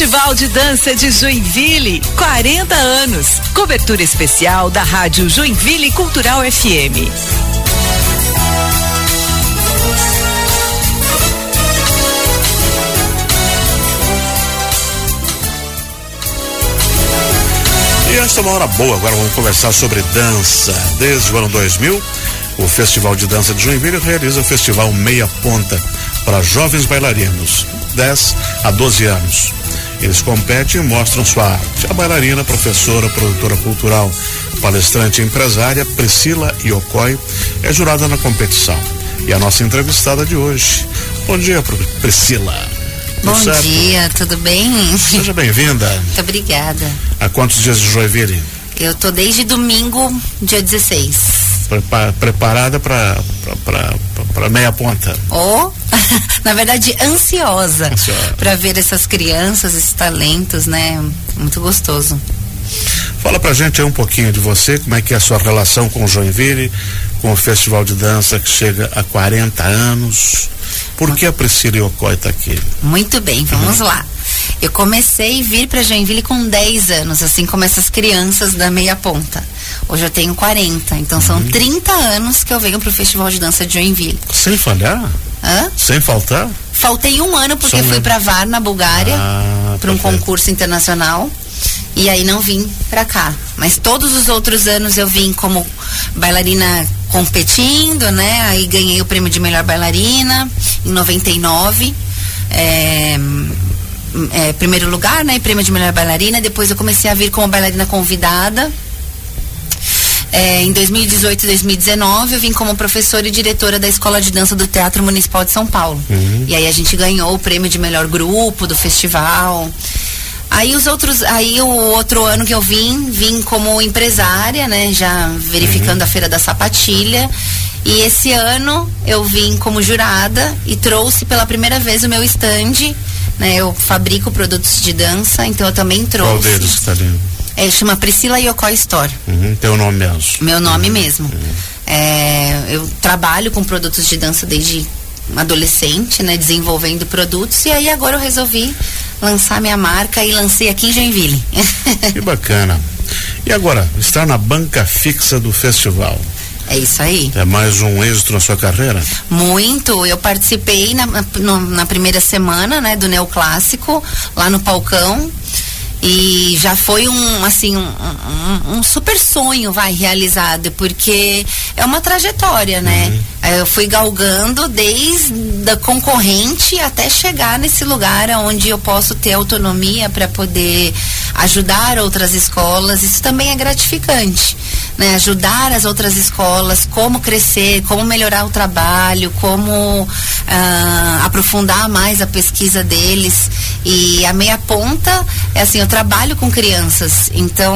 Festival de Dança de Joinville, 40 anos. Cobertura especial da Rádio Joinville Cultural FM. E esta é uma hora boa, agora vamos conversar sobre dança. Desde o ano 2000, o Festival de Dança de Joinville realiza o Festival Meia Ponta para jovens bailarinos, 10 a 12 anos. Eles competem e mostram sua arte. A bailarina, professora, produtora cultural, palestrante e empresária Priscila Iocoi é jurada na competição. E a nossa entrevistada de hoje. Bom dia, Priscila. Bom certo? dia, tudo bem? Seja bem-vinda. Muito obrigada. Há quantos dias de Joinville? Eu tô desde domingo, dia 16. Prepa preparada para para meia ponta. Oh, na verdade ansiosa, ansiosa. para ver essas crianças, esses talentos, né? Muito gostoso. Fala pra gente aí um pouquinho de você, como é que é a sua relação com o Joinville, com o Festival de Dança que chega a 40 anos. Por que a Priscila Yokoi está aqui? Muito bem, vamos uhum. lá. Eu comecei a vir para Joinville com 10 anos, assim como essas crianças da meia ponta. Hoje eu tenho 40, então uhum. são 30 anos que eu venho para o Festival de Dança de Joinville. Sem falhar? Hã? Sem faltar? Faltei um ano porque fui para VAR na Bulgária ah, para um concurso internacional e aí não vim para cá. Mas todos os outros anos eu vim como bailarina competindo, né? Aí ganhei o prêmio de melhor bailarina em 99. É, é, primeiro lugar, né? Prêmio de melhor bailarina. Depois eu comecei a vir como bailarina convidada. É, em 2018 e 2019 eu vim como professora e diretora da Escola de Dança do Teatro Municipal de São Paulo. Uhum. E aí a gente ganhou o prêmio de melhor grupo do festival. Aí os outros, aí o outro ano que eu vim, vim como empresária, né, já verificando uhum. a feira da sapatilha. E esse ano eu vim como jurada e trouxe pela primeira vez o meu stand, né? Eu fabrico produtos de dança, então eu também trouxe. Qual deles está ali? É, chama Priscila Yoko Store. Uhum, teu nome mesmo. Meu nome uhum. mesmo. Uhum. É, eu trabalho com produtos de dança desde adolescente, né, desenvolvendo produtos e aí agora eu resolvi lançar minha marca e lancei aqui em Joinville. que bacana. E agora, estar na banca fixa do festival. É isso aí. É mais um êxito na sua carreira? Muito. Eu participei na, na, na primeira semana, né, do Neoclássico, lá no Palcão. E já foi um, assim, um, um, um, super sonho, vai, realizado, porque é uma trajetória, né? Uhum. Eu fui galgando desde a concorrente até chegar nesse lugar onde eu posso ter autonomia para poder ajudar outras escolas. Isso também é gratificante, né? Ajudar as outras escolas, como crescer, como melhorar o trabalho, como uh, aprofundar mais a pesquisa deles. E a meia ponta, é assim, eu trabalho com crianças, então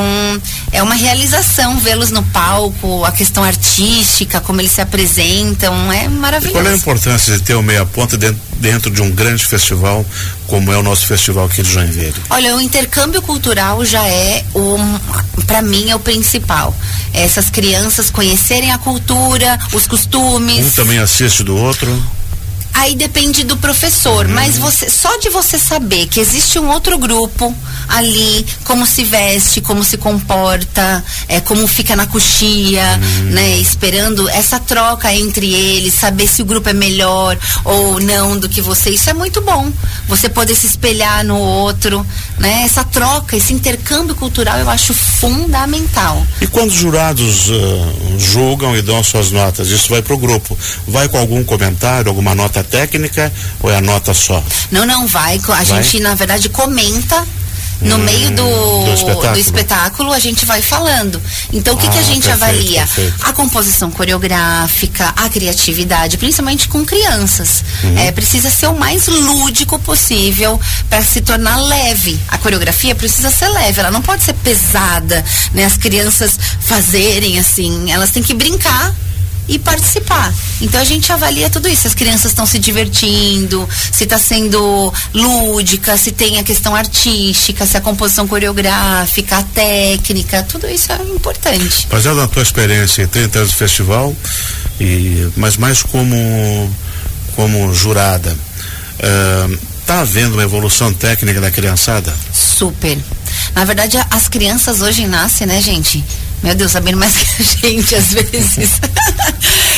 é uma realização vê-los no palco, a questão artística, como eles se apresentam, é maravilhoso. E qual é a importância de ter o meia ponta dentro, dentro de um grande festival como é o nosso festival aqui de Joinville? Olha, o intercâmbio cultural já é o, para mim é o principal. Essas crianças conhecerem a cultura, os costumes. Um também assiste do outro. Aí depende do professor, uhum. mas você só de você saber que existe um outro grupo ali, como se veste, como se comporta, é, como fica na coxia, uhum. né, esperando essa troca entre eles, saber se o grupo é melhor ou não do que você, isso é muito bom. Você poder se espelhar no outro, né? Essa troca, esse intercâmbio cultural eu acho fundamental. E quando os jurados uh, julgam e dão suas notas, isso vai para o grupo, vai com algum comentário, alguma nota técnica ou é a nota só? Não, não, vai. A vai? gente, na verdade, comenta no hum, meio do, do, espetáculo. do, espetáculo. a gente vai falando. Então, o que, ah, que a ah, gente perfeito, avalia? Perfeito. A composição coreográfica, a criatividade, principalmente com crianças. Uhum. É, precisa ser o mais lúdico possível para se tornar leve. A coreografia precisa ser leve, ela não pode ser pesada, né? As crianças fazerem assim, elas têm que brincar e participar. Então a gente avalia tudo isso. As crianças estão se divertindo, se está sendo lúdica, se tem a questão artística, se a composição coreográfica, a técnica, tudo isso é importante. Baseado na tua experiência em 30 anos de festival, e, mas mais como, como jurada. Uh, tá havendo uma evolução técnica da criançada? Super. Na verdade, as crianças hoje nascem, né, gente? Meu Deus, sabendo mais que a gente às vezes.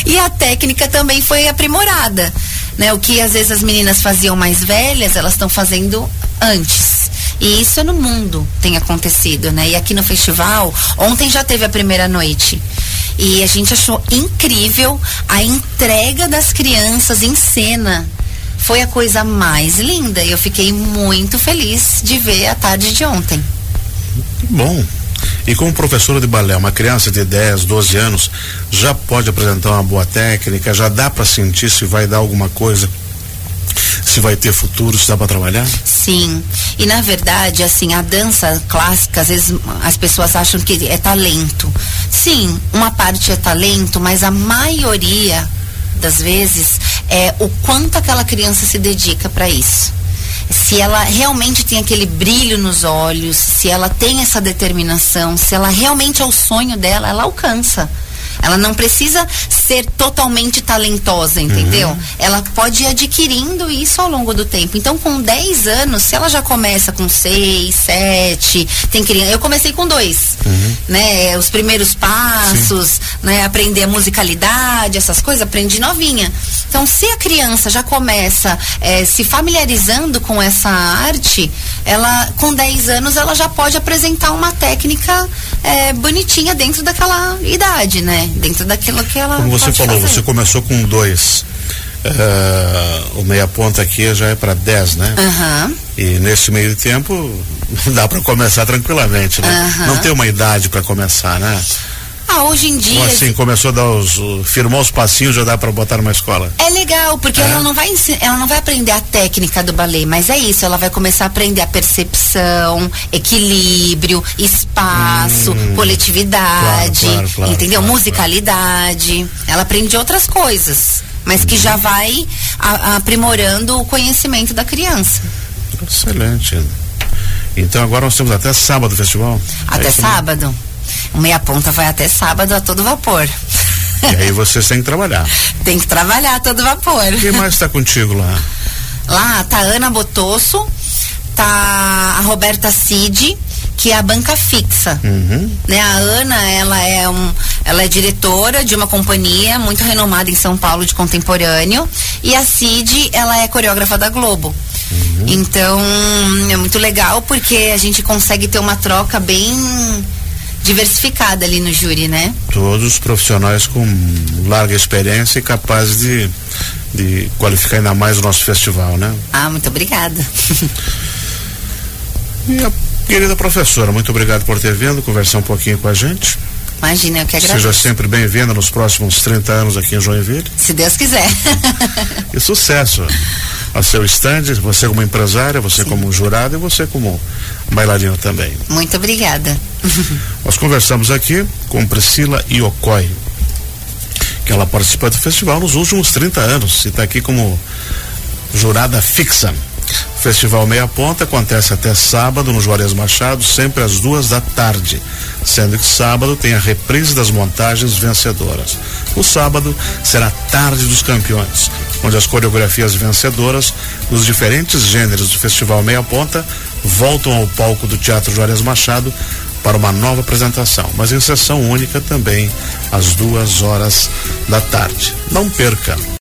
e a técnica também foi aprimorada. Né? O que às vezes as meninas faziam mais velhas, elas estão fazendo antes. E isso no mundo tem acontecido, né? E aqui no festival, ontem já teve a primeira noite. E a gente achou incrível a entrega das crianças em cena. Foi a coisa mais linda e eu fiquei muito feliz de ver a tarde de ontem. Bom. E como professora de balé, uma criança de 10, 12 anos já pode apresentar uma boa técnica, já dá para sentir se vai dar alguma coisa se vai ter futuro, se dá para trabalhar? Sim. E na verdade, assim, a dança clássica, às vezes as pessoas acham que é talento. Sim, uma parte é talento, mas a maioria das vezes é o quanto aquela criança se dedica para isso se ela realmente tem aquele brilho nos olhos, se ela tem essa determinação, se ela realmente é o sonho dela, ela alcança. Ela não precisa ser totalmente talentosa, entendeu? Uhum. Ela pode ir adquirindo isso ao longo do tempo. Então, com 10 anos, se ela já começa com 6, 7, tem criança. Eu comecei com dois, uhum. né? Os primeiros passos, Sim. né? Aprender a musicalidade, essas coisas, aprendi novinha. Então, se a criança já começa é, se familiarizando com essa arte, ela, com 10 anos, ela já pode apresentar uma técnica é, bonitinha dentro daquela idade, né? Dentro daquilo que ela. Como você falou, fazer. você começou com dois. Uh, o meia ponta aqui já é para 10, né? Uhum. E nesse meio tempo dá para começar tranquilamente, né? Uhum. Não tem uma idade para começar, né? Ah, hoje em dia. Ou assim, começou a dar os. firmou os passinhos, já dá para botar numa escola. É legal, porque é. ela não vai ela não vai aprender a técnica do balé, mas é isso, ela vai começar a aprender a percepção, equilíbrio, espaço, hum, coletividade, claro, claro, claro, entendeu? Musicalidade. Ela aprende outras coisas, mas que já vai a, aprimorando o conhecimento da criança. Excelente. Então agora nós temos até sábado o festival? Até é sábado. O meia ponta vai até sábado a todo vapor. E aí você tem que trabalhar. tem que trabalhar a todo vapor. Quem mais está contigo lá? Lá tá a Ana Botosso, tá a Roberta Cid, que é a banca fixa. Uhum. Né? A Ana, ela é, um, ela é diretora de uma companhia muito renomada em São Paulo de contemporâneo. E a Cid, ela é coreógrafa da Globo. Uhum. Então, é muito legal porque a gente consegue ter uma troca bem diversificada ali no júri, né? Todos profissionais com larga experiência e capazes de, de qualificar ainda mais o nosso festival, né? Ah, muito obrigada. e a querida professora, muito obrigado por ter vindo conversar um pouquinho com a gente. Imagina, eu que agradeço. Seja sempre bem-vinda nos próximos 30 anos aqui em Joinville. Se Deus quiser. e sucesso a seu stand, você como empresária, você Sim. como jurado e você como bailarina também. Muito obrigada. Nós conversamos aqui com Priscila Iocoi, que ela participa do festival nos últimos 30 anos e está aqui como jurada fixa. O Festival Meia Ponta acontece até sábado no Juarez Machado, sempre às duas da tarde, sendo que sábado tem a reprise das montagens vencedoras. O sábado será Tarde dos Campeões, onde as coreografias vencedoras dos diferentes gêneros do Festival Meia Ponta voltam ao palco do Teatro Juarez Machado para uma nova apresentação, mas em sessão única também às duas horas da tarde. Não perca!